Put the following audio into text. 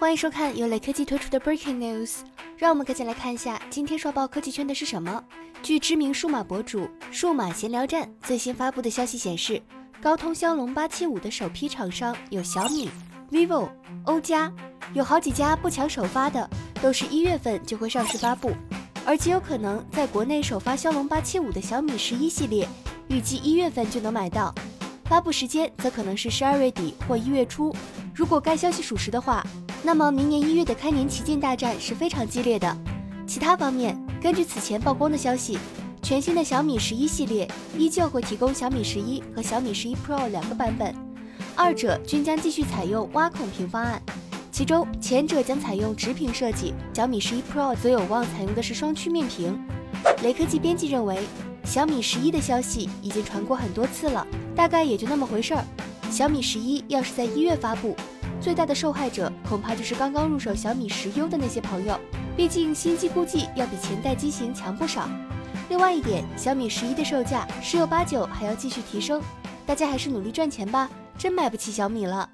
欢迎收看由雷科技推出的 Breaking News，让我们赶紧来看一下今天刷爆科技圈的是什么。据知名数码博主数码闲聊站最新发布的消息显示，高通骁龙八七五的首批厂商有小米、vivo、欧加，有好几家不抢首发的，都是一月份就会上市发布，而极有可能在国内首发骁龙八七五的小米十一系列，预计一月份就能买到。发布时间则可能是十二月底或一月初。如果该消息属实的话，那么明年一月的开年旗舰大战是非常激烈的。其他方面，根据此前曝光的消息，全新的小米十一系列依旧会提供小米十一和小米十一 Pro 两个版本，二者均将继续采用挖孔屏方案，其中前者将采用直屏设计，小米十一 Pro 则有望采用的是双曲面屏。雷科技编辑认为。小米十一的消息已经传过很多次了，大概也就那么回事儿。小米十一要是在一月发布，最大的受害者恐怕就是刚刚入手小米十 U 的那些朋友，毕竟新机估计要比前代机型强不少。另外一点，小米十一的售价十有八九还要继续提升，大家还是努力赚钱吧，真买不起小米了。